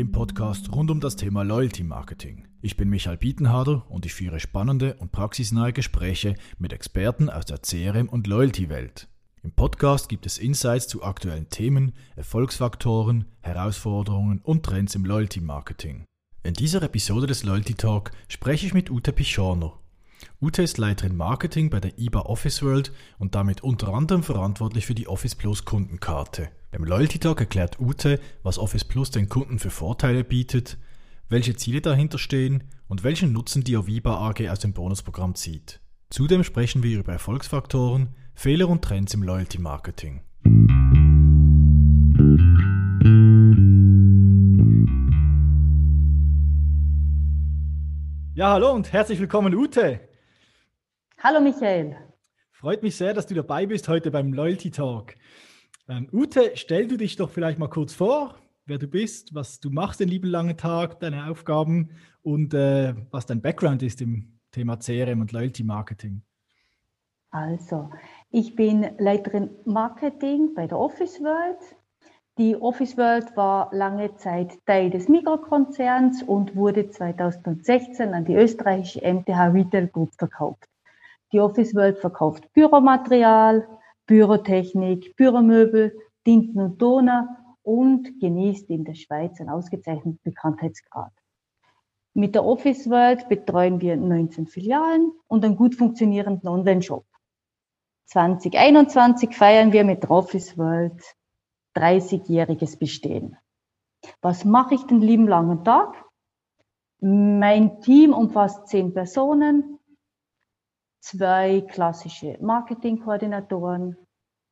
dem Podcast rund um das Thema Loyalty Marketing. Ich bin Michael Bietenharder und ich führe spannende und praxisnahe Gespräche mit Experten aus der CRM- und Loyalty-Welt. Im Podcast gibt es Insights zu aktuellen Themen, Erfolgsfaktoren, Herausforderungen und Trends im Loyalty Marketing. In dieser Episode des Loyalty Talk spreche ich mit Ute Pichorner. Ute ist Leiterin Marketing bei der IBA Office World und damit unter anderem verantwortlich für die Office Plus Kundenkarte. Beim Loyalty Talk erklärt Ute, was Office Plus den Kunden für Vorteile bietet, welche Ziele dahinter stehen und welchen Nutzen die Aviva AG aus dem Bonusprogramm zieht. Zudem sprechen wir über Erfolgsfaktoren, Fehler und Trends im Loyalty Marketing. Ja, hallo und herzlich willkommen, Ute. Hallo Michael. Freut mich sehr, dass du dabei bist heute beim Loyalty Talk. Ähm, Ute, stell du dich doch vielleicht mal kurz vor, wer du bist, was du machst den lieben langen Tag, deine Aufgaben und äh, was dein Background ist im Thema CRM und Loyalty Marketing. Also, ich bin Leiterin Marketing bei der Office World. Die Office World war lange Zeit Teil des Mikrokonzerns und wurde 2016 an die österreichische MTH Retail Group verkauft. Die Office World verkauft Büromaterial, Bürotechnik, Büromöbel, Tinten und Toner und genießt in der Schweiz einen ausgezeichneten Bekanntheitsgrad. Mit der Office World betreuen wir 19 Filialen und einen gut funktionierenden Online-Shop. 2021 feiern wir mit der Office World 30-jähriges Bestehen. Was mache ich den lieben langen Tag? Mein Team umfasst zehn Personen, zwei klassische Marketingkoordinatoren,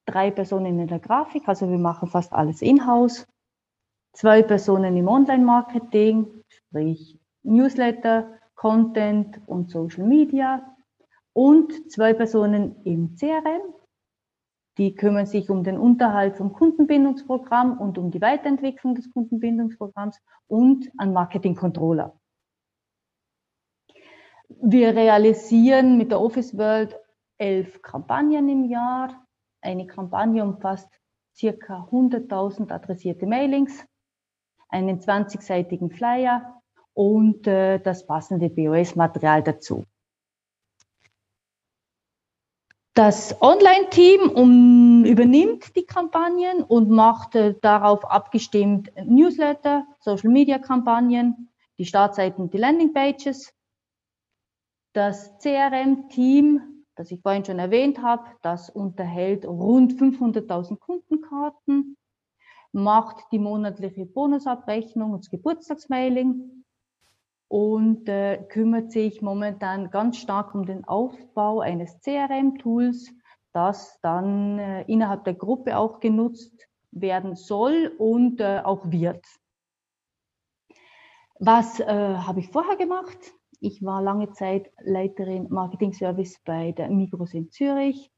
drei Personen in der Grafik, also wir machen fast alles in-house, zwei Personen im Online-Marketing, sprich Newsletter, Content und Social Media und zwei Personen im CRM. Die kümmern sich um den Unterhalt vom Kundenbindungsprogramm und um die Weiterentwicklung des Kundenbindungsprogramms und einen Marketing-Controller. Wir realisieren mit der Office World elf Kampagnen im Jahr. Eine Kampagne umfasst circa 100.000 adressierte Mailings, einen 20-seitigen Flyer und äh, das passende BOS-Material dazu. Das Online-Team um, übernimmt die Kampagnen und macht äh, darauf abgestimmt Newsletter, Social-Media-Kampagnen, die Startseiten, die Landing-Pages das CRM-Team, das ich vorhin schon erwähnt habe, das unterhält rund 500.000 Kundenkarten, macht die monatliche Bonusabrechnung und das Geburtstagsmailing und äh, kümmert sich momentan ganz stark um den Aufbau eines CRM-Tools, das dann äh, innerhalb der Gruppe auch genutzt werden soll und äh, auch wird. Was äh, habe ich vorher gemacht? Ich war lange Zeit Leiterin Marketing Service bei der Migros in Zürich.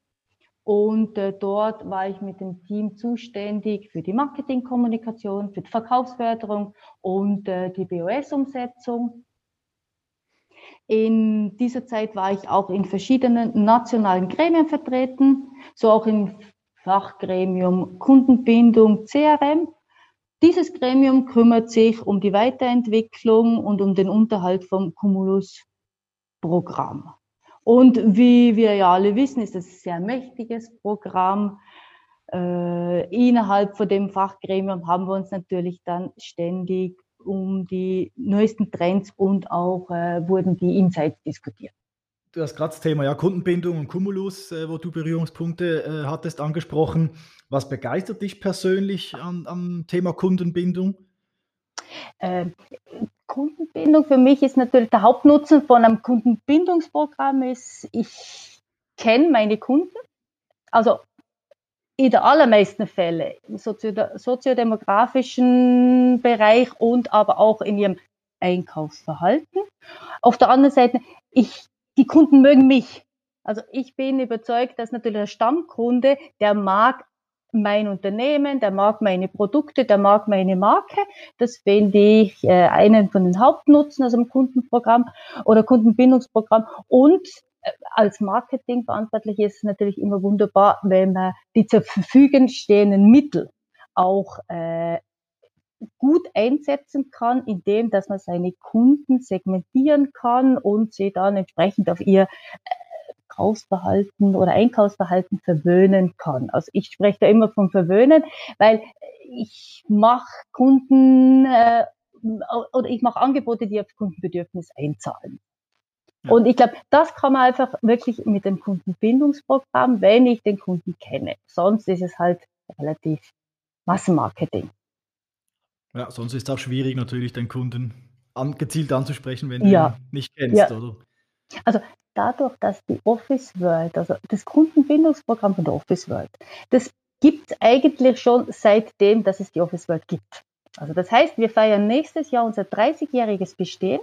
Und äh, dort war ich mit dem Team zuständig für die Marketingkommunikation, für die Verkaufsförderung und äh, die BOS-Umsetzung. In dieser Zeit war ich auch in verschiedenen nationalen Gremien vertreten, so auch im Fachgremium Kundenbindung CRM dieses Gremium kümmert sich um die Weiterentwicklung und um den Unterhalt vom Cumulus-Programm. Und wie wir ja alle wissen, ist es ein sehr mächtiges Programm. Äh, innerhalb von dem Fachgremium haben wir uns natürlich dann ständig um die neuesten Trends und auch äh, wurden die Insights diskutiert. Du hast gerade das Thema ja, Kundenbindung und Cumulus, äh, wo du Berührungspunkte äh, hattest, angesprochen. Was begeistert dich persönlich an, am Thema Kundenbindung? Äh, Kundenbindung für mich ist natürlich der Hauptnutzen von einem Kundenbindungsprogramm ist, ich kenne meine Kunden. Also in der allermeisten Fälle im soziodemografischen Bereich und aber auch in ihrem Einkaufsverhalten. Auf der anderen Seite, ich die Kunden mögen mich. Also ich bin überzeugt, dass natürlich der Stammkunde, der mag mein Unternehmen, der mag meine Produkte, der mag meine Marke. Das finde ich äh, einen von den Hauptnutzen aus dem Kundenprogramm oder Kundenbindungsprogramm. Und äh, als Marketingverantwortlich ist es natürlich immer wunderbar, wenn man die zur Verfügung stehenden Mittel auch äh, gut einsetzen kann, indem dass man seine Kunden segmentieren kann und sie dann entsprechend auf ihr äh, Kaufsverhalten oder Einkaufsverhalten verwöhnen kann. Also ich spreche da immer vom Verwöhnen, weil ich mache Kunden äh, oder ich mache Angebote, die auf Kundenbedürfnis einzahlen. Ja. Und ich glaube, das kann man einfach wirklich mit dem Kundenbindungsprogramm, wenn ich den Kunden kenne. Sonst ist es halt relativ Massenmarketing. Ja, sonst ist es auch schwierig, natürlich den Kunden an, gezielt anzusprechen, wenn ja. du ihn nicht kennst, ja. oder? Also dadurch, dass die Office World, also das Kundenbindungsprogramm von der Office World, das gibt es eigentlich schon seitdem, dass es die Office World gibt. Also das heißt, wir feiern nächstes Jahr unser 30-jähriges Bestehen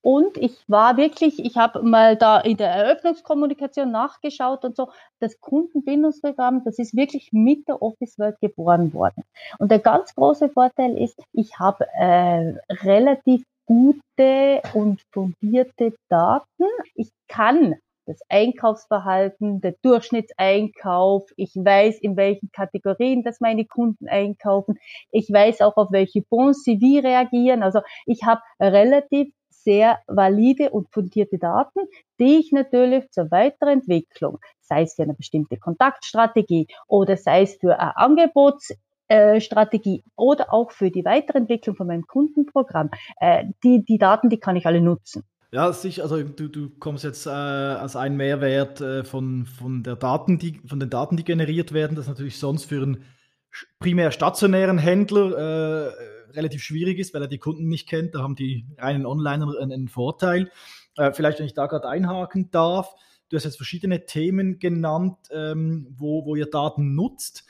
und ich war wirklich, ich habe mal da in der Eröffnungskommunikation nachgeschaut und so, das Kundenbindungsprogramm, das ist wirklich mit der Office World geboren worden. Und der ganz große Vorteil ist, ich habe äh, relativ gute und fundierte Daten. Ich kann das Einkaufsverhalten, der Durchschnittseinkauf. Ich weiß, in welchen Kategorien das meine Kunden einkaufen. Ich weiß auch, auf welche Bons sie wie reagieren. Also ich habe relativ sehr valide und fundierte Daten, die ich natürlich zur Weiterentwicklung, sei es für eine bestimmte Kontaktstrategie oder sei es für eine Angebotsstrategie oder auch für die Weiterentwicklung von meinem Kundenprogramm. Äh, die, die Daten, die kann ich alle nutzen. Ja, sicher. Also du, du kommst jetzt äh, als ein Mehrwert äh, von, von, der Daten, die, von den Daten, die generiert werden, das natürlich sonst für einen primär stationären Händler äh, relativ schwierig ist, weil er die Kunden nicht kennt. Da haben die reinen Onliner einen, Vorteil. Äh, vielleicht, wenn ich da gerade einhaken darf. Du hast jetzt verschiedene Themen genannt, ähm, wo, wo ihr Daten nutzt.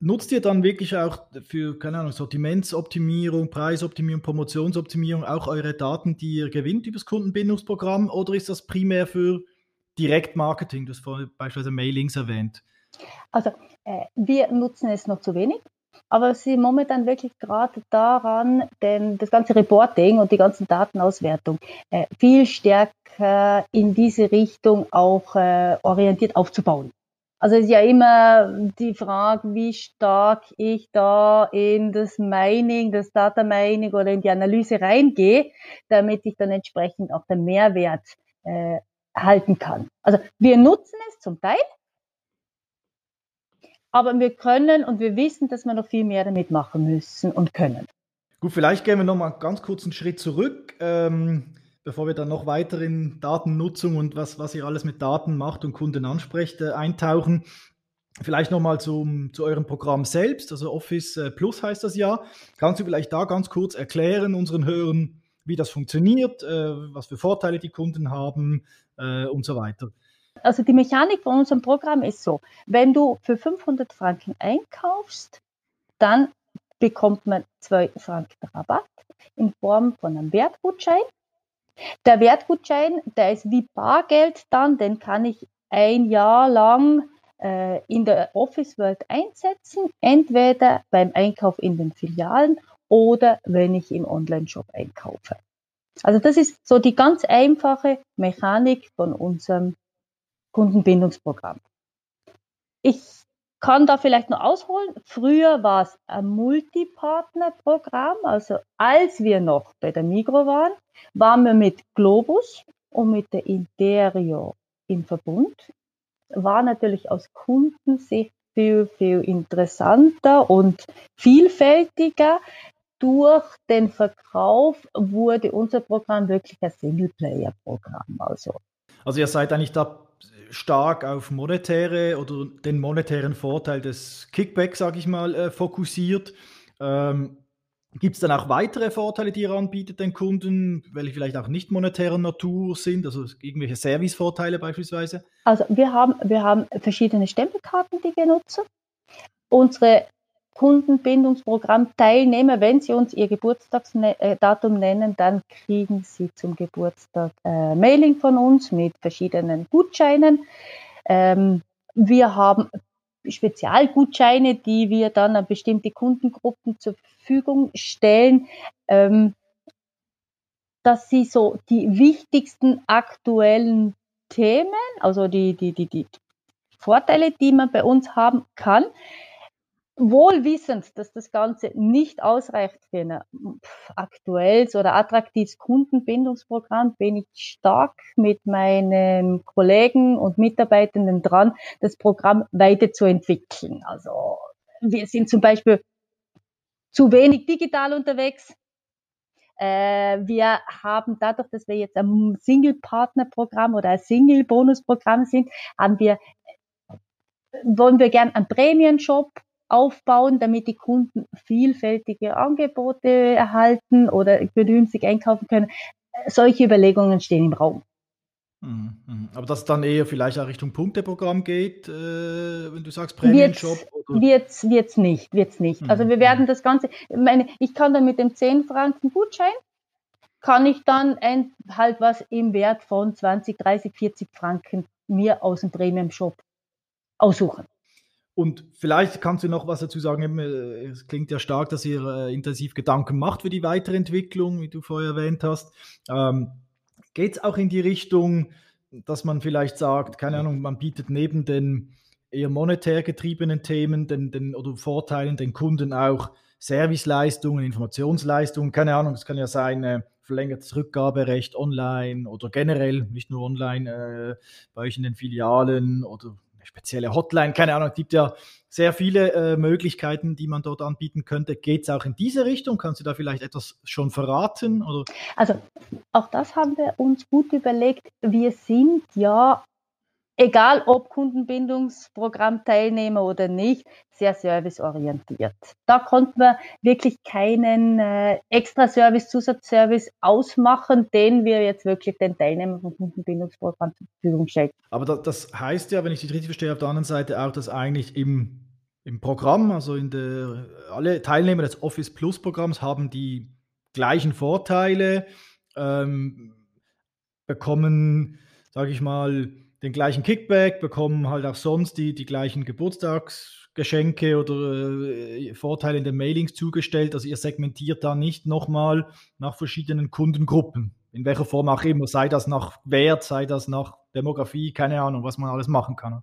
Nutzt ihr dann wirklich auch für, keine Ahnung, Sortimentsoptimierung, Preisoptimierung, Promotionsoptimierung auch eure Daten, die ihr gewinnt über das Kundenbindungsprogramm oder ist das primär für Direktmarketing? Du hast vorhin beispielsweise Mailings erwähnt. Also äh, wir nutzen es noch zu wenig aber sie momentan wirklich gerade daran, denn das ganze Reporting und die ganzen Datenauswertung äh, viel stärker in diese Richtung auch äh, orientiert aufzubauen. Also es ist ja immer die Frage, wie stark ich da in das Mining, das Data Mining oder in die Analyse reingehe, damit ich dann entsprechend auch den Mehrwert äh, halten kann. Also wir nutzen es zum Teil, aber wir können und wir wissen, dass wir noch viel mehr damit machen müssen und können. Gut, vielleicht gehen wir noch mal ganz kurz einen Schritt zurück, ähm, bevor wir dann noch weiter in Datennutzung und was, was ihr alles mit Daten macht und Kunden ansprecht, äh, eintauchen. Vielleicht nochmal zu eurem Programm selbst, also Office äh, Plus heißt das ja. Kannst du vielleicht da ganz kurz erklären unseren Hörern, wie das funktioniert, äh, was für Vorteile die Kunden haben äh, und so weiter? Also die Mechanik von unserem Programm ist so, wenn du für 500 Franken einkaufst, dann bekommt man 2 Franken Rabatt in Form von einem Wertgutschein. Der Wertgutschein, der ist wie Bargeld dann, den kann ich ein Jahr lang äh, in der Office World einsetzen, entweder beim Einkauf in den Filialen oder wenn ich im Online-Shop einkaufe. Also das ist so die ganz einfache Mechanik von unserem Kundenbindungsprogramm. Ich kann da vielleicht noch ausholen. Früher war es ein Multipartnerprogramm. Also als wir noch bei der Migro waren, waren wir mit Globus und mit der Interio in Verbund. War natürlich aus Kundensicht viel, viel interessanter und vielfältiger. Durch den Verkauf wurde unser Programm wirklich ein Singleplayer-Programm. Also. also ihr seid eigentlich da stark auf monetäre oder den monetären Vorteil des Kickbacks, sage ich mal, äh, fokussiert. Ähm, Gibt es dann auch weitere Vorteile, die ihr anbietet den Kunden, welche vielleicht auch nicht monetärer Natur sind, also irgendwelche Servicevorteile beispielsweise? Also wir haben, wir haben verschiedene Stempelkarten, die wir nutzen. Unsere Kundenbindungsprogramm-Teilnehmer, wenn sie uns ihr Geburtstagsdatum äh, nennen, dann kriegen sie zum Geburtstag äh, Mailing von uns mit verschiedenen Gutscheinen. Ähm, wir haben Spezialgutscheine, die wir dann an bestimmte Kundengruppen zur Verfügung stellen, ähm, dass sie so die wichtigsten aktuellen Themen, also die, die, die, die Vorteile, die man bei uns haben kann, wohl wissend, dass das Ganze nicht ausreicht für ein aktuelles oder attraktives Kundenbindungsprogramm, bin ich stark mit meinen Kollegen und Mitarbeitenden dran, das Programm weiterzuentwickeln. Also wir sind zum Beispiel zu wenig digital unterwegs. Äh, wir haben dadurch, dass wir jetzt ein Single-Partner-Programm oder ein Single-Bonus-Programm sind, haben wir wollen wir gern einen Prämien-Shop aufbauen, damit die Kunden vielfältige Angebote erhalten oder günstig einkaufen können. Solche Überlegungen stehen im Raum. Mhm, mhm. Aber dass dann eher vielleicht auch Richtung Punkteprogramm geht, äh, wenn du sagst Prämien-Shop? Wird's, wird's nicht, wird's nicht. Mhm. Also wir werden das Ganze, meine, ich kann dann mit dem 10 Franken Gutschein, kann ich dann ein, halt was im Wert von 20, 30, 40 Franken mir aus dem Premium-Shop aussuchen. Und vielleicht kannst du noch was dazu sagen. Äh, es klingt ja stark, dass ihr äh, intensiv Gedanken macht für die Weiterentwicklung, wie du vorher erwähnt hast. Ähm, Geht es auch in die Richtung, dass man vielleicht sagt, keine Ahnung, man bietet neben den eher monetär getriebenen Themen den, den, oder Vorteilen den Kunden auch Serviceleistungen, Informationsleistungen, keine Ahnung, es kann ja sein, äh, verlängertes Rückgaberecht online oder generell, nicht nur online, äh, bei euch in den Filialen oder spezielle Hotline, keine Ahnung, gibt ja sehr viele äh, Möglichkeiten, die man dort anbieten könnte. Geht es auch in diese Richtung? Kannst du da vielleicht etwas schon verraten? Oder? Also auch das haben wir uns gut überlegt. Wir sind ja egal ob Kundenbindungsprogrammteilnehmer oder nicht, sehr serviceorientiert. Da konnten wir wirklich keinen äh, extra Service, Zusatzservice ausmachen, den wir jetzt wirklich den Teilnehmern vom Kundenbindungsprogramm zur Verfügung stellen. Aber das, das heißt ja, wenn ich dich richtig verstehe, auf der anderen Seite auch, dass eigentlich im, im Programm, also in der, alle Teilnehmer des Office Plus Programms haben die gleichen Vorteile, ähm, bekommen, sage ich mal, den gleichen Kickback, bekommen halt auch sonst die, die gleichen Geburtstagsgeschenke oder äh, Vorteile in den Mailings zugestellt. Also ihr segmentiert da nicht nochmal nach verschiedenen Kundengruppen, in welcher Form auch immer, sei das nach Wert, sei das nach Demografie, keine Ahnung, was man alles machen kann.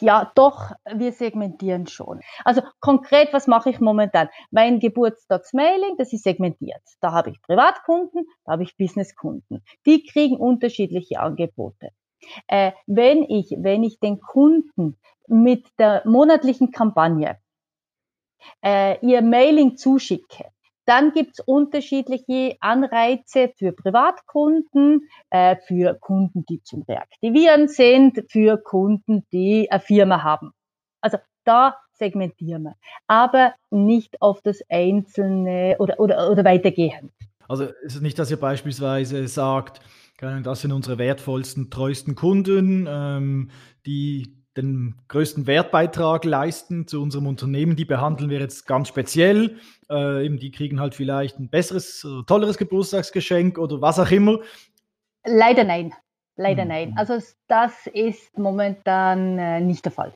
Ja, doch, wir segmentieren schon. Also konkret, was mache ich momentan? Mein Geburtstagsmailing, das ist segmentiert. Da habe ich Privatkunden, da habe ich Businesskunden. Die kriegen unterschiedliche Angebote. Äh, wenn ich, wenn ich den Kunden mit der monatlichen Kampagne äh, ihr Mailing zuschicke, dann gibt's unterschiedliche Anreize für Privatkunden, äh, für Kunden, die zum Reaktivieren sind, für Kunden, die eine Firma haben. Also da segmentieren wir, aber nicht auf das Einzelne oder, oder, oder weitergehend. Also ist es nicht, dass ihr beispielsweise sagt, das sind unsere wertvollsten, treuesten Kunden, ähm, die den größten Wertbeitrag leisten zu unserem Unternehmen. Die behandeln wir jetzt ganz speziell. Äh, eben die kriegen halt vielleicht ein besseres, tolleres Geburtstagsgeschenk oder was auch immer. Leider nein. Leider mhm. nein. Also das ist momentan äh, nicht der Fall.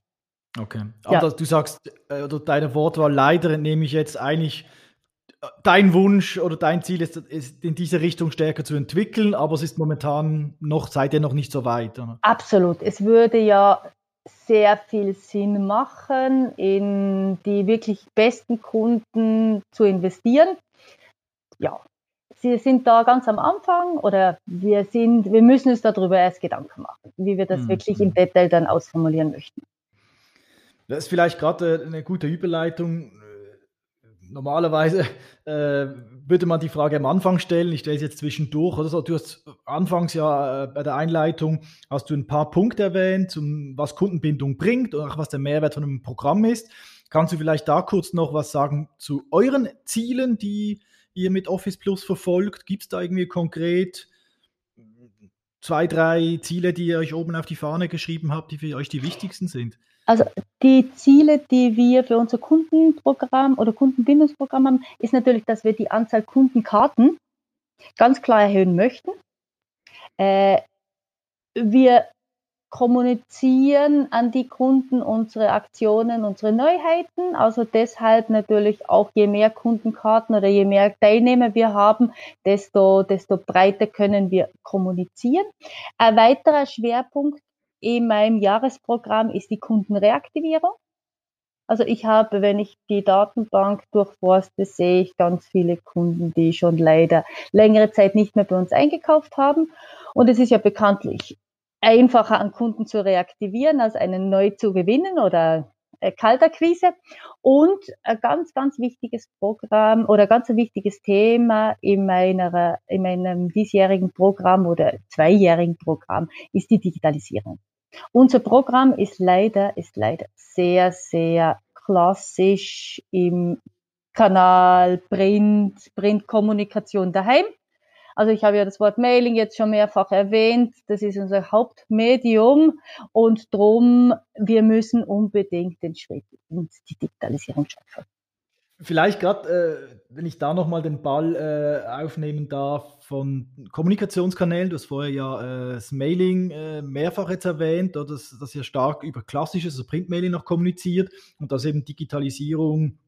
Okay. Aber ja. du sagst, äh, oder deine Wortwahl leider entnehme ich jetzt eigentlich dein Wunsch oder dein Ziel ist, ist, in diese Richtung stärker zu entwickeln, aber es ist momentan noch, seid ihr noch nicht so weit. Oder? Absolut. Es würde ja sehr viel Sinn machen, in die wirklich besten Kunden zu investieren. Ja, Sie sind da ganz am Anfang oder wir sind, wir müssen uns darüber erst Gedanken machen, wie wir das mhm. wirklich im Detail dann ausformulieren möchten. Das ist vielleicht gerade eine gute Überleitung normalerweise äh, würde man die Frage am Anfang stellen. Ich stelle es jetzt zwischendurch oder. Du hast anfangs ja äh, bei der Einleitung hast du ein paar Punkte erwähnt, zum, was Kundenbindung bringt und auch was der Mehrwert von einem Programm ist. Kannst du vielleicht da kurz noch was sagen zu euren Zielen, die ihr mit Office Plus verfolgt? Gibt es da irgendwie konkret zwei, drei Ziele, die ihr euch oben auf die Fahne geschrieben habt, die für euch die wichtigsten sind? Also die Ziele, die wir für unser Kundenprogramm oder Kundenbindungsprogramm haben, ist natürlich, dass wir die Anzahl Kundenkarten ganz klar erhöhen möchten. Äh, wir kommunizieren an die Kunden unsere Aktionen, unsere Neuheiten. Also deshalb natürlich auch, je mehr Kundenkarten oder je mehr Teilnehmer wir haben, desto, desto breiter können wir kommunizieren. Ein weiterer Schwerpunkt in meinem Jahresprogramm ist die Kundenreaktivierung. Also ich habe, wenn ich die Datenbank durchforste, sehe ich ganz viele Kunden, die schon leider längere Zeit nicht mehr bei uns eingekauft haben. Und es ist ja bekanntlich einfacher an Kunden zu reaktivieren, als einen neu zu gewinnen oder äh, Kalterquise. Und ein ganz, ganz wichtiges Programm oder ganz ein wichtiges Thema in, meiner, in meinem diesjährigen Programm oder zweijährigen Programm ist die Digitalisierung. Unser Programm ist leider, ist leider sehr, sehr klassisch im Kanal Print, Printkommunikation daheim. Also ich habe ja das Wort Mailing jetzt schon mehrfach erwähnt. Das ist unser Hauptmedium und drum, wir müssen unbedingt den Schritt in die Digitalisierung schaffen. Vielleicht gerade, äh, wenn ich da nochmal den Ball äh, aufnehmen darf von Kommunikationskanälen. Du hast vorher ja äh, das Mailing äh, mehrfach jetzt erwähnt, dass, dass ihr stark über klassisches also Printmailing noch kommuniziert und dass eben Digitalisierung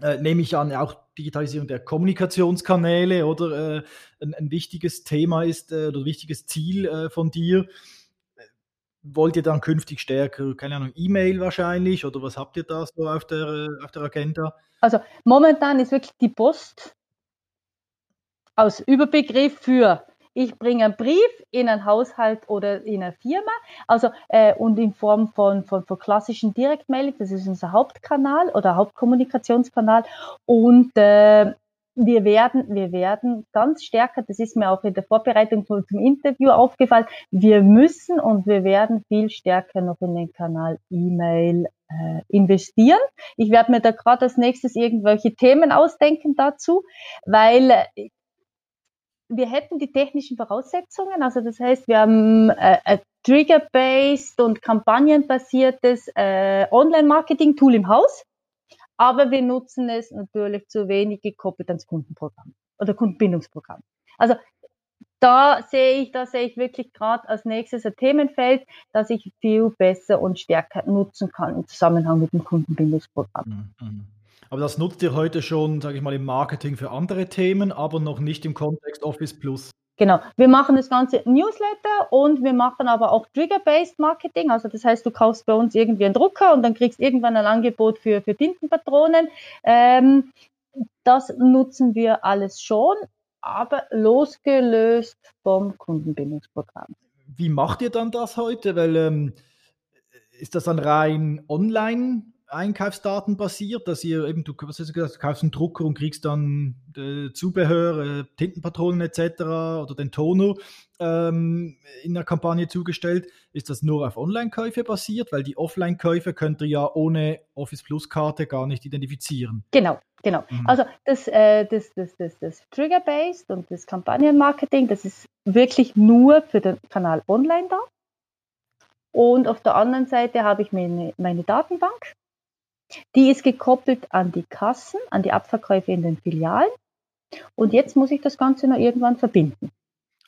äh, nehme ich an, auch Digitalisierung der Kommunikationskanäle oder äh, ein, ein, wichtiges Thema ist äh, oder ein wichtiges Ziel von dir. Wollt ihr dann künftig stärker, keine Ahnung, E-Mail wahrscheinlich? Oder was habt ihr da so auf der, auf der Agenda? Also momentan ist wirklich die Post als Überbegriff für ich bringe einen Brief in einen Haushalt oder in eine Firma, also äh, und in Form von, von, von klassischen Direktmailing, das ist unser Hauptkanal oder Hauptkommunikationskanal. Und äh, wir werden, wir werden ganz stärker, das ist mir auch in der Vorbereitung zum Interview aufgefallen, wir müssen und wir werden viel stärker noch in den Kanal E-Mail äh, investieren. Ich werde mir da gerade als nächstes irgendwelche Themen ausdenken dazu, weil wir hätten die technischen Voraussetzungen, also das heißt, wir haben äh, ein Trigger-based und kampagnenbasiertes äh, Online-Marketing-Tool im Haus, aber wir nutzen es natürlich zu wenig gekoppelt ans Kundenprogramm oder Kundenbindungsprogramm. Also da sehe ich, da sehe ich wirklich gerade als nächstes ein Themenfeld, das ich viel besser und stärker nutzen kann im Zusammenhang mit dem Kundenbindungsprogramm. Mhm. Aber das nutzt ihr heute schon, sage ich mal, im Marketing für andere Themen, aber noch nicht im Kontext Office Plus. Genau. Wir machen das ganze Newsletter und wir machen aber auch Trigger-Based Marketing. Also das heißt, du kaufst bei uns irgendwie einen Drucker und dann kriegst irgendwann ein Angebot für, für Tintenpatronen. Ähm, das nutzen wir alles schon, aber losgelöst vom Kundenbindungsprogramm. Wie macht ihr dann das heute? Weil ähm, ist das dann rein online Einkaufsdaten basiert, dass ihr eben, du, was hast du, gesagt, du kaufst einen Drucker und kriegst dann äh, Zubehör, äh, Tintenpatronen etc. oder den Toner ähm, in der Kampagne zugestellt. Ist das nur auf Online-Käufe basiert? Weil die Offline-Käufe könnt ihr ja ohne Office Plus-Karte gar nicht identifizieren. Genau, genau. Mhm. Also das, äh, das, das, das, das Trigger-Based und das Kampagnenmarketing, das ist wirklich nur für den Kanal online da. Und auf der anderen Seite habe ich meine, meine Datenbank die ist gekoppelt an die Kassen, an die Abverkäufe in den Filialen. Und jetzt muss ich das Ganze noch irgendwann verbinden.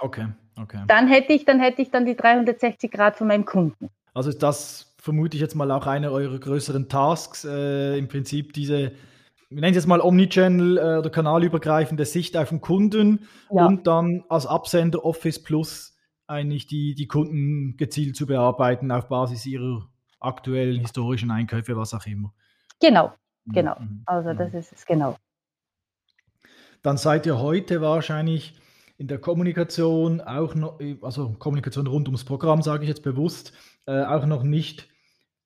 Okay, okay. Dann hätte ich, dann hätte ich dann die 360 Grad von meinem Kunden. Also ist das vermute ich jetzt mal auch eine eurer größeren Tasks, äh, im Prinzip diese, wir nennen es jetzt mal Omnichannel äh, oder kanalübergreifende Sicht auf den Kunden ja. und dann als Absender Office Plus eigentlich die, die Kunden gezielt zu bearbeiten auf Basis ihrer aktuellen historischen Einkäufe, was auch immer. Genau, mhm, genau. Mhm, also das mhm. ist es genau. Dann seid ihr heute wahrscheinlich in der Kommunikation auch noch, also Kommunikation rund ums Programm, sage ich jetzt bewusst, äh, auch noch nicht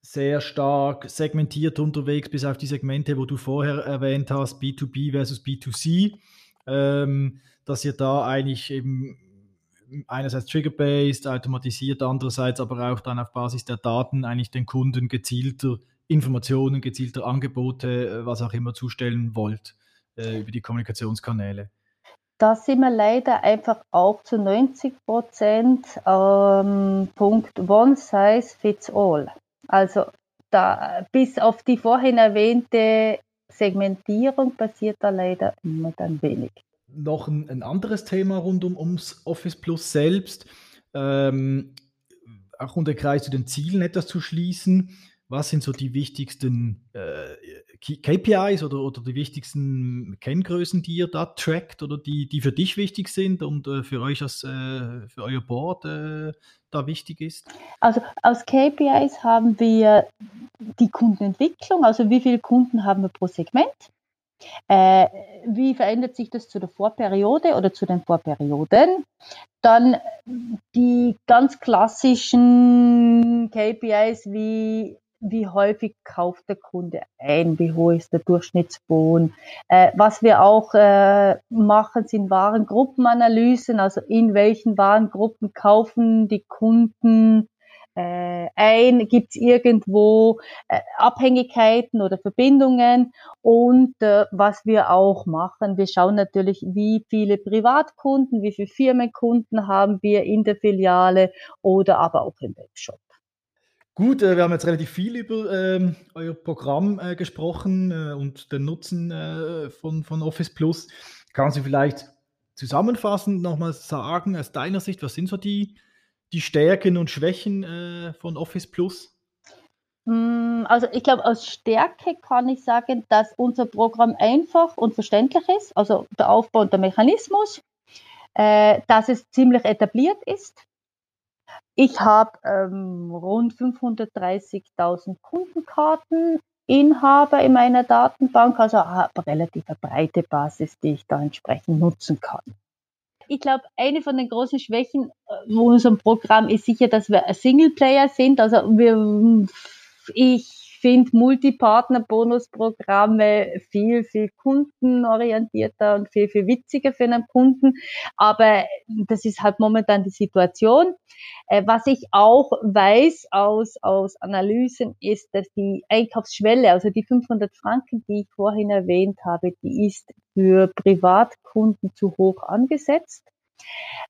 sehr stark segmentiert unterwegs, bis auf die Segmente, wo du vorher erwähnt hast, B2B versus B2C, ähm, dass ihr da eigentlich eben einerseits trigger-based, automatisiert, andererseits aber auch dann auf Basis der Daten eigentlich den Kunden gezielter Informationen, gezielter Angebote, äh, was auch immer zustellen wollt äh, über die Kommunikationskanäle? Da sind wir leider einfach auch zu 90 Prozent ähm, Punkt One Size Fits All. Also da, bis auf die vorhin erwähnte Segmentierung passiert da leider immer dann wenig. Noch ein, ein anderes Thema rund um, ums Office Plus selbst, ähm, auch um den Kreis zu den Zielen etwas zu schließen was sind so die wichtigsten äh, KPIs oder, oder die wichtigsten Kenngrößen, die ihr da trackt oder die, die für dich wichtig sind und äh, für euch als äh, für euer Board äh, da wichtig ist? Also aus KPIs haben wir die Kundenentwicklung, also wie viele Kunden haben wir pro Segment. Äh, wie verändert sich das zu der Vorperiode oder zu den Vorperioden? Dann die ganz klassischen KPIs wie wie häufig kauft der Kunde ein, wie hoch ist der Durchschnittsbon. Äh, was wir auch äh, machen, sind Warengruppenanalysen, also in welchen Warengruppen kaufen die Kunden äh, ein, gibt es irgendwo äh, Abhängigkeiten oder Verbindungen und äh, was wir auch machen, wir schauen natürlich, wie viele Privatkunden, wie viele Firmenkunden haben wir in der Filiale oder aber auch im Webshop. Gut, äh, wir haben jetzt relativ viel über ähm, euer Programm äh, gesprochen äh, und den Nutzen äh, von, von Office Plus. Kannst du vielleicht zusammenfassend nochmal sagen, aus deiner Sicht, was sind so die, die Stärken und Schwächen äh, von Office Plus? Hm, also ich glaube, aus Stärke kann ich sagen, dass unser Programm einfach und verständlich ist, also der Aufbau und der Mechanismus, äh, dass es ziemlich etabliert ist, ich habe ähm, rund 530.000 Kundenkarteninhaber in meiner Datenbank, also habe relativ eine breite Basis, die ich da entsprechend nutzen kann. Ich glaube, eine von den großen Schwächen äh, unserem Programm ist sicher, dass wir Singleplayer sind. Also wir, ich finde Multipartner-Bonusprogramme viel, viel kundenorientierter und viel, viel witziger für einen Kunden. Aber das ist halt momentan die Situation. Äh, was ich auch weiß aus, aus Analysen ist, dass die Einkaufsschwelle, also die 500 Franken, die ich vorhin erwähnt habe, die ist für Privatkunden zu hoch angesetzt.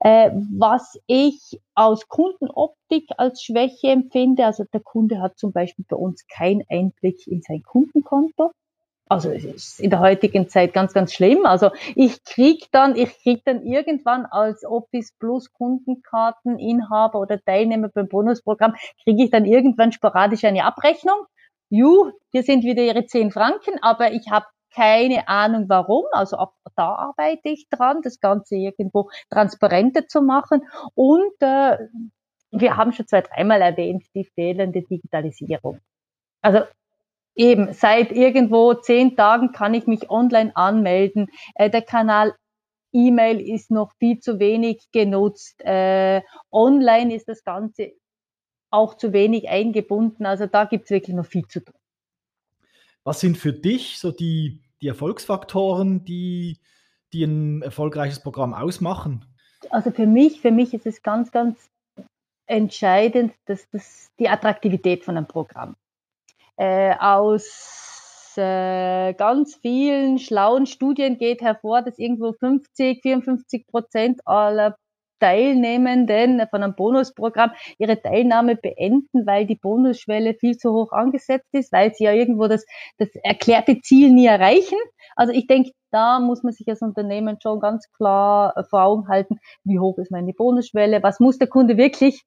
Äh, was ich aus Kundenoptik als Schwäche empfinde, also der Kunde hat zum Beispiel bei uns keinen Einblick in sein Kundenkonto. Also es ist in der heutigen Zeit ganz, ganz schlimm. Also ich krieg dann, ich krieg dann irgendwann als Office Plus Kundenkarteninhaber oder Teilnehmer beim Bonusprogramm, kriege ich dann irgendwann sporadisch eine Abrechnung. Ju, hier sind wieder Ihre 10 Franken, aber ich habe keine Ahnung warum. Also auch da arbeite ich dran, das Ganze irgendwo transparenter zu machen. Und äh, wir haben schon zwei, dreimal erwähnt, die fehlende Digitalisierung. Also eben, seit irgendwo zehn Tagen kann ich mich online anmelden. Äh, der Kanal E-Mail ist noch viel zu wenig genutzt. Äh, online ist das Ganze auch zu wenig eingebunden. Also da gibt es wirklich noch viel zu tun. Was sind für dich so die, die Erfolgsfaktoren, die, die ein erfolgreiches Programm ausmachen? Also für mich, für mich ist es ganz, ganz entscheidend, dass das die Attraktivität von einem Programm. Äh, aus äh, ganz vielen schlauen Studien geht hervor, dass irgendwo 50, 54 Prozent aller Teilnehmenden von einem Bonusprogramm ihre Teilnahme beenden, weil die Bonusschwelle viel zu hoch angesetzt ist, weil sie ja irgendwo das, das erklärte Ziel nie erreichen. Also ich denke, da muss man sich als Unternehmen schon ganz klar vor Augen halten, wie hoch ist meine Bonusschwelle, was muss der Kunde wirklich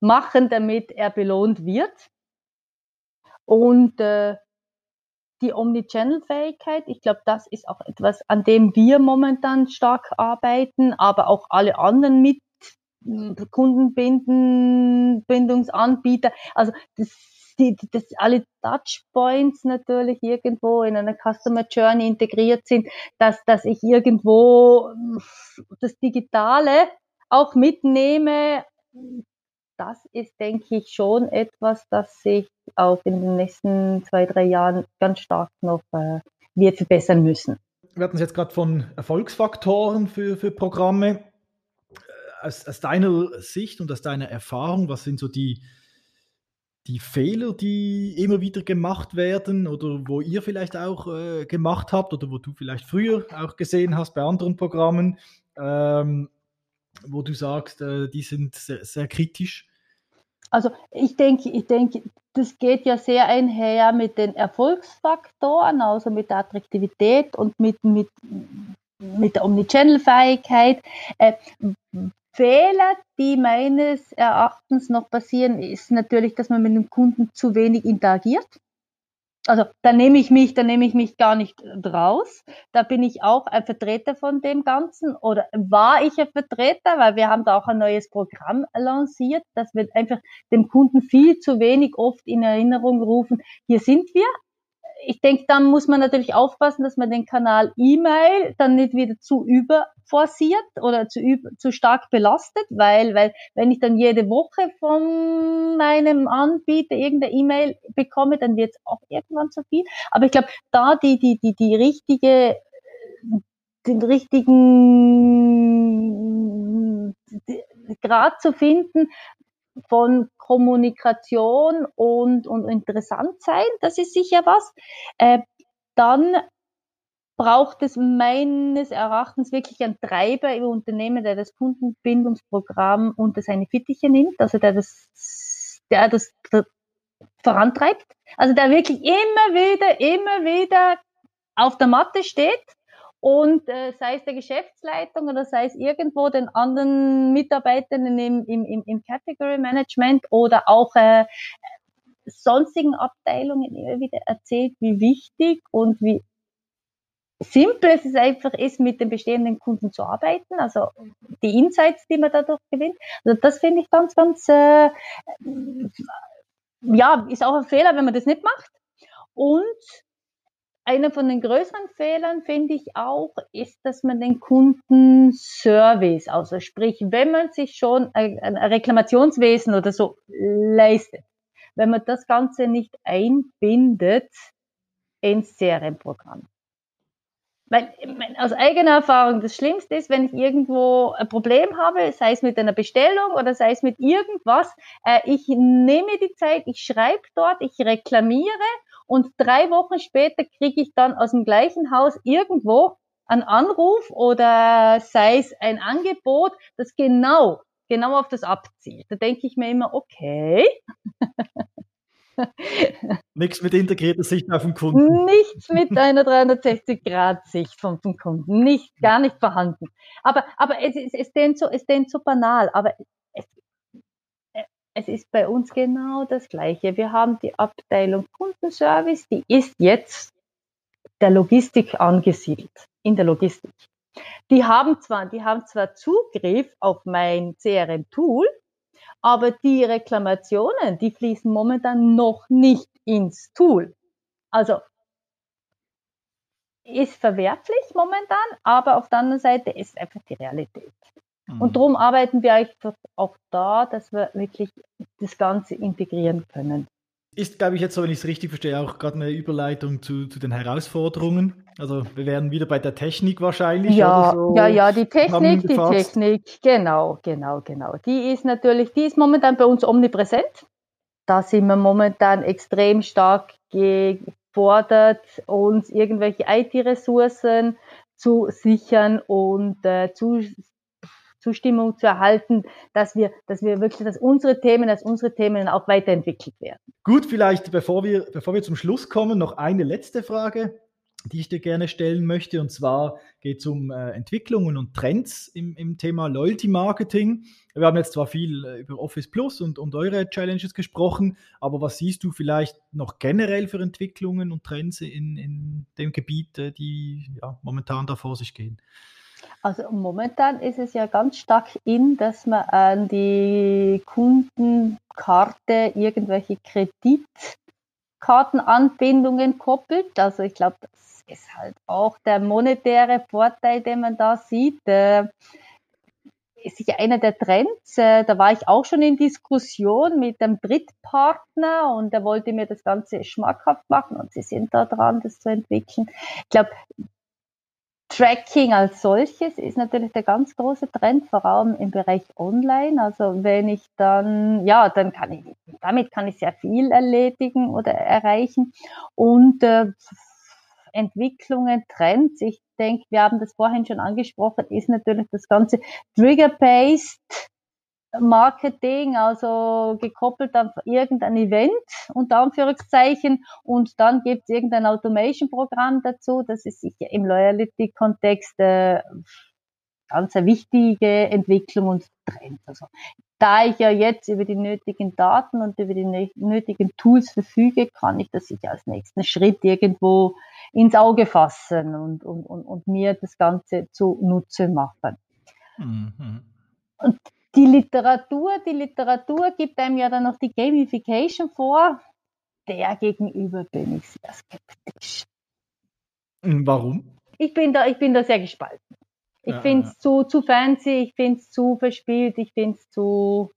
machen, damit er belohnt wird. Und äh, die Omnichannel-Fähigkeit, ich glaube, das ist auch etwas, an dem wir momentan stark arbeiten, aber auch alle anderen mit hm, Kundenbindungsanbieter. Also das, die, das alle Touchpoints natürlich irgendwo in einer Customer Journey integriert sind, dass, dass ich irgendwo hm, das Digitale auch mitnehme, das ist, denke ich, schon etwas, das sich auch in den nächsten zwei, drei Jahren ganz stark noch äh, wird verbessern müssen. Wir hatten es jetzt gerade von Erfolgsfaktoren für, für Programme. Äh, aus, aus deiner Sicht und aus deiner Erfahrung, was sind so die, die Fehler, die immer wieder gemacht werden oder wo ihr vielleicht auch äh, gemacht habt oder wo du vielleicht früher auch gesehen hast bei anderen Programmen, ähm, wo du sagst, äh, die sind sehr, sehr kritisch? Also ich denke, ich denke, das geht ja sehr einher mit den Erfolgsfaktoren, also mit der Attraktivität und mit, mit, mit der Omnichannel-Fähigkeit. Äh, Fehler, die meines Erachtens noch passieren, ist natürlich, dass man mit dem Kunden zu wenig interagiert. Also da nehme ich mich, da nehme ich mich gar nicht raus. Da bin ich auch ein Vertreter von dem Ganzen oder war ich ein Vertreter, weil wir haben da auch ein neues Programm lanciert, dass wir einfach dem Kunden viel zu wenig oft in Erinnerung rufen, hier sind wir, ich denke, dann muss man natürlich aufpassen, dass man den Kanal E-Mail dann nicht wieder zu überforciert oder zu, zu stark belastet, weil, weil wenn ich dann jede Woche von meinem Anbieter irgendeine E-Mail bekomme, dann wird es auch irgendwann zu viel. Aber ich glaube, da die, die, die, die richtige den richtigen Grad zu finden, von Kommunikation und, und interessant sein, das ist sicher was. Äh, dann braucht es meines Erachtens wirklich einen Treiber im Unternehmen, der das Kundenbindungsprogramm unter seine Fittiche nimmt, also der das, der das vorantreibt, also der wirklich immer wieder, immer wieder auf der Matte steht und äh, sei es der Geschäftsleitung oder sei es irgendwo den anderen Mitarbeitern im, im, im, im Category Management oder auch äh, sonstigen Abteilungen immer wieder erzählt, wie wichtig und wie simpel es einfach ist, mit den bestehenden Kunden zu arbeiten, also die Insights, die man dadurch gewinnt. Also das finde ich ganz, ganz, äh, ja, ist auch ein Fehler, wenn man das nicht macht. Und einer von den größeren Fehlern finde ich auch, ist, dass man den Kunden Service, also sprich, wenn man sich schon ein, Reklamationswesen oder so leistet, wenn man das Ganze nicht einbindet ins CRM-Programm. Weil aus eigener Erfahrung das Schlimmste ist, wenn ich irgendwo ein Problem habe, sei es mit einer Bestellung oder sei es mit irgendwas, äh, ich nehme die Zeit, ich schreibe dort, ich reklamiere und drei Wochen später kriege ich dann aus dem gleichen Haus irgendwo einen Anruf oder sei es ein Angebot, das genau, genau auf das abzielt. Da denke ich mir immer, okay. Nichts mit integrierter Sicht auf den Kunden. Nichts mit einer 360-Grad-Sicht vom, vom, Kunden. Nicht, gar nicht vorhanden. Aber, aber es, es, es, ist so, es ist so banal. Aber es, ist bei uns genau das Gleiche. Wir haben die Abteilung Kundenservice, die ist jetzt der Logistik angesiedelt, in der Logistik. Die haben zwar, die haben zwar Zugriff auf mein CRM-Tool, aber die Reklamationen, die fließen momentan noch nicht ins Tool. Also ist verwerflich momentan, aber auf der anderen Seite ist einfach die Realität. Und mhm. darum arbeiten wir eigentlich auch da, dass wir wirklich das Ganze integrieren können. Ist, glaube ich, jetzt so, wenn ich es richtig verstehe, auch gerade eine Überleitung zu, zu den Herausforderungen. Also wir werden wieder bei der Technik wahrscheinlich. Ja, so ja, ja, die Technik, die Technik, genau, genau, genau. Die ist natürlich, die ist momentan bei uns omnipräsent. Da sind wir momentan extrem stark gefordert, uns irgendwelche IT-Ressourcen zu sichern und äh, zu Zustimmung zu erhalten, dass wir, dass wir wirklich, dass unsere Themen, dass unsere Themen auch weiterentwickelt werden. Gut, vielleicht bevor wir, bevor wir zum Schluss kommen, noch eine letzte Frage, die ich dir gerne stellen möchte. Und zwar geht es um äh, Entwicklungen und Trends im, im Thema Loyalty Marketing. Wir haben jetzt zwar viel äh, über Office Plus und, und eure Challenges gesprochen, aber was siehst du vielleicht noch generell für Entwicklungen und Trends in, in dem Gebiet, äh, die ja, momentan da vor sich gehen? Also momentan ist es ja ganz stark in, dass man an die Kundenkarte irgendwelche Kreditkartenanbindungen koppelt. Also ich glaube, das ist halt auch der monetäre Vorteil, den man da sieht. Äh, ist sicher einer der Trends. Äh, da war ich auch schon in Diskussion mit einem Drittpartner und der wollte mir das Ganze schmackhaft machen und sie sind da dran, das zu entwickeln. Ich glaube, Tracking als solches ist natürlich der ganz große Trend, vor allem im Bereich Online. Also wenn ich dann, ja, dann kann ich, damit kann ich sehr viel erledigen oder erreichen. Und äh, Entwicklungen, Trends, ich denke, wir haben das vorhin schon angesprochen, ist natürlich das ganze Trigger-Based Marketing, also gekoppelt auf irgendein Event, unter Anführungszeichen, und dann gibt es irgendein Automation-Programm dazu. Das ist sicher im Loyalty-Kontext äh, ganz eine wichtige Entwicklung und Trend. Also, da ich ja jetzt über die nötigen Daten und über die nötigen Tools verfüge, kann ich das sicher als nächsten Schritt irgendwo ins Auge fassen und, und, und, und mir das Ganze zunutze machen. Mhm. Und die Literatur, die Literatur gibt einem ja dann noch die Gamification vor. Der gegenüber bin ich sehr skeptisch. Warum? Ich bin da, ich bin da sehr gespalten. Ich ja, finde es zu, zu fancy, ich finde es zu verspielt, ich finde es zu,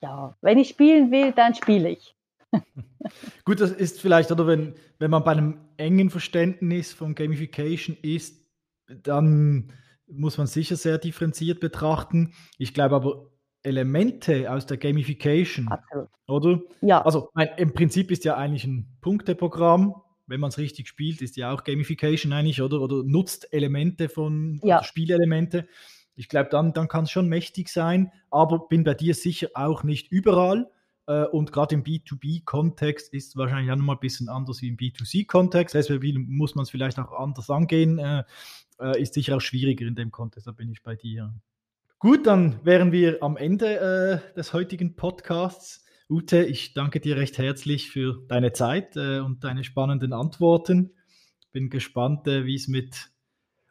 ja, wenn ich spielen will, dann spiele ich. Gut, das ist vielleicht, oder wenn, wenn man bei einem engen Verständnis von Gamification ist, dann muss man sicher sehr differenziert betrachten. Ich glaube aber, Elemente aus der Gamification, Absolut. oder? Ja. Also mein, im Prinzip ist ja eigentlich ein Punkteprogramm, wenn man es richtig spielt, ist ja auch Gamification eigentlich, oder? Oder nutzt Elemente von ja. Spielelemente. Ich glaube, dann, dann kann es schon mächtig sein, aber bin bei dir sicher auch nicht überall. Äh, und gerade im B2B-Kontext ist es wahrscheinlich auch nochmal ein bisschen anders wie im B2C-Kontext. Deshalb muss man es vielleicht auch anders angehen. Äh, äh, ist sicher auch schwieriger in dem Kontext, da bin ich bei dir. Gut, dann wären wir am Ende äh, des heutigen Podcasts. Ute, ich danke dir recht herzlich für deine Zeit äh, und deine spannenden Antworten. Bin gespannt, äh, wie es mit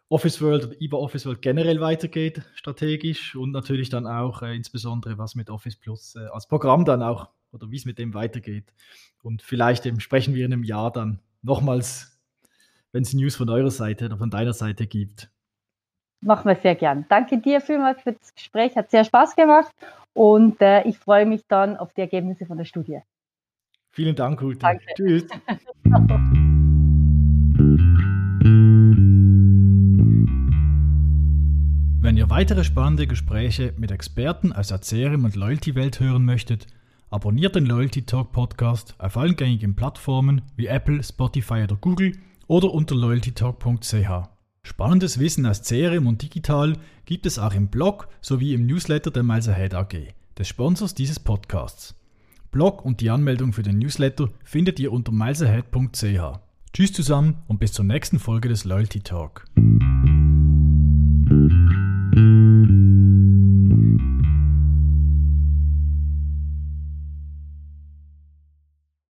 Office World oder über Office World generell weitergeht, strategisch und natürlich dann auch äh, insbesondere, was mit Office Plus äh, als Programm dann auch oder wie es mit dem weitergeht. Und vielleicht eben sprechen wir in einem Jahr dann nochmals wenn es News von eurer Seite oder von deiner Seite gibt. Machen wir sehr gern. Danke dir vielmals für das Gespräch, hat sehr Spaß gemacht und äh, ich freue mich dann auf die Ergebnisse von der Studie. Vielen Dank, Ute. Danke. Tschüss. Wenn ihr weitere spannende Gespräche mit Experten aus der CRM und Loyalty-Welt hören möchtet, abonniert den Loyalty Talk Podcast auf allen gängigen Plattformen wie Apple, Spotify oder Google oder unter loyaltytalk.ch. Spannendes Wissen aus CRM und digital gibt es auch im Blog sowie im Newsletter der Miles Ahead AG, des Sponsors dieses Podcasts. Blog und die Anmeldung für den Newsletter findet ihr unter milesahead.ch. Tschüss zusammen und bis zur nächsten Folge des Loyalty Talk.